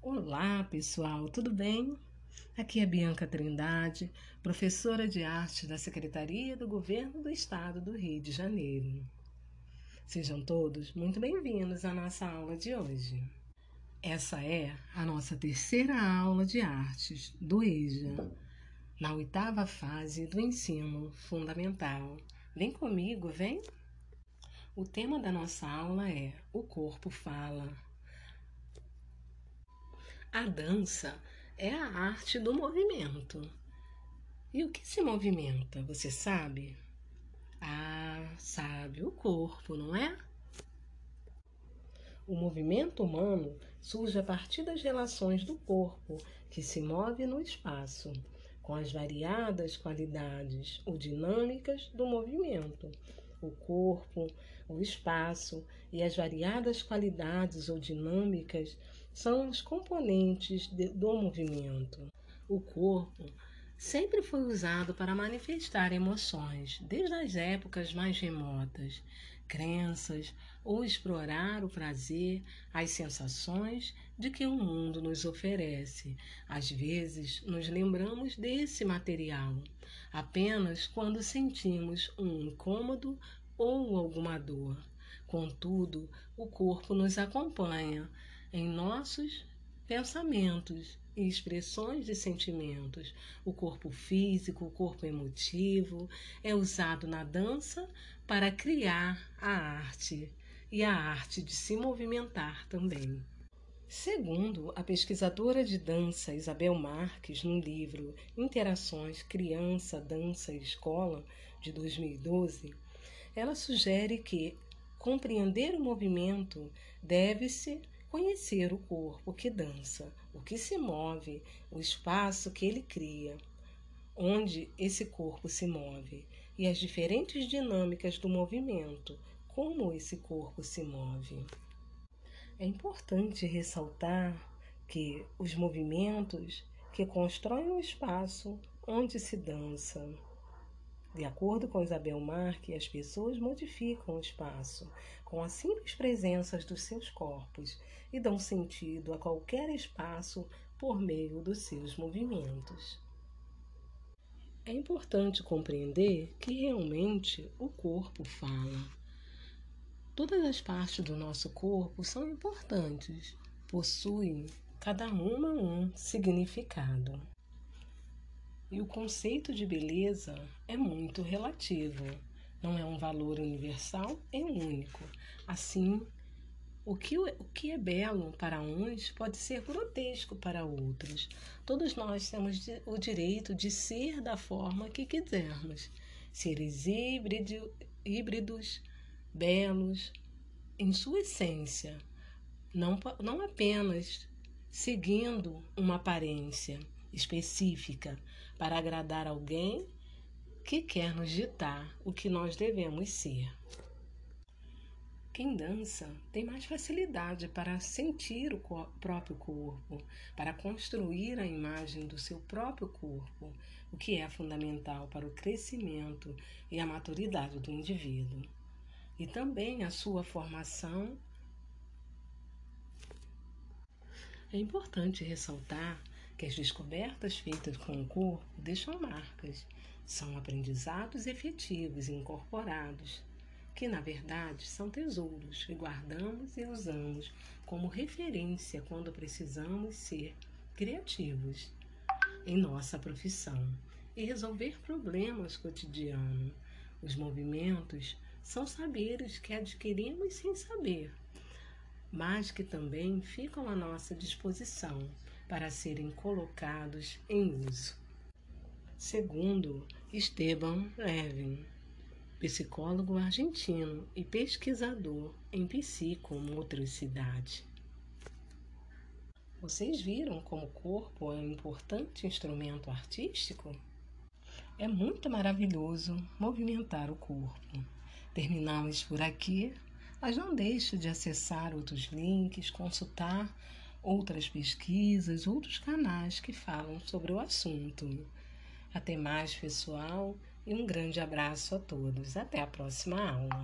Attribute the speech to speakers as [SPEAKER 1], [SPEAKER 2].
[SPEAKER 1] Olá, pessoal, tudo bem? Aqui é Bianca Trindade, professora de arte da Secretaria do Governo do Estado do Rio de Janeiro. Sejam todos muito bem-vindos à nossa aula de hoje. Essa é a nossa terceira aula de artes do EJA, na oitava fase do ensino fundamental. Vem comigo, vem! O tema da nossa aula é O Corpo Fala. A dança é a arte do movimento. E o que se movimenta, você sabe? Ah, sabe, o corpo, não é? O movimento humano surge a partir das relações do corpo, que se move no espaço, com as variadas qualidades ou dinâmicas do movimento. O corpo, o espaço e as variadas qualidades ou dinâmicas são os componentes de, do movimento. O corpo sempre foi usado para manifestar emoções, desde as épocas mais remotas, crenças ou explorar o prazer, as sensações de que o mundo nos oferece. Às vezes, nos lembramos desse material apenas quando sentimos um incômodo ou alguma dor. Contudo, o corpo nos acompanha em nossos pensamentos e expressões de sentimentos. O corpo físico, o corpo emotivo é usado na dança para criar a arte e a arte de se movimentar também. Segundo a pesquisadora de dança Isabel Marques, no livro Interações Criança, Dança e Escola, de 2012, ela sugere que compreender o movimento deve-se conhecer o corpo que dança, o que se move, o espaço que ele cria, onde esse corpo se move e as diferentes dinâmicas do movimento, como esse corpo se move. É importante ressaltar que os movimentos que constroem o espaço onde se dança de acordo com Isabel Marque, as pessoas modificam o espaço com a simples presença dos seus corpos e dão sentido a qualquer espaço por meio dos seus movimentos. É importante compreender que realmente o corpo fala. Todas as partes do nosso corpo são importantes, possuem cada uma um significado. E o conceito de beleza é muito relativo, não é um valor universal, é único. Assim, o que, o que é belo para uns pode ser grotesco para outros. Todos nós temos o direito de ser da forma que quisermos. Seres híbrido, híbridos, belos, em sua essência, não, não apenas seguindo uma aparência específica para agradar alguém que quer nos ditar o que nós devemos ser. Quem dança tem mais facilidade para sentir o próprio corpo, para construir a imagem do seu próprio corpo, o que é fundamental para o crescimento e a maturidade do indivíduo. E também a sua formação. É importante ressaltar que as descobertas feitas com o corpo deixam marcas, são aprendizados efetivos incorporados, que na verdade são tesouros que guardamos e usamos como referência quando precisamos ser criativos em nossa profissão e resolver problemas cotidianos. Os movimentos são saberes que adquirimos sem saber, mas que também ficam à nossa disposição para serem colocados em uso. Segundo Esteban Levin, psicólogo argentino e pesquisador em psicomotricidade. Vocês viram como o corpo é um importante instrumento artístico? É muito maravilhoso movimentar o corpo. Terminamos por aqui, mas não deixe de acessar outros links, consultar outras pesquisas, outros canais que falam sobre o assunto. Até mais, pessoal, e um grande abraço a todos. Até a próxima aula.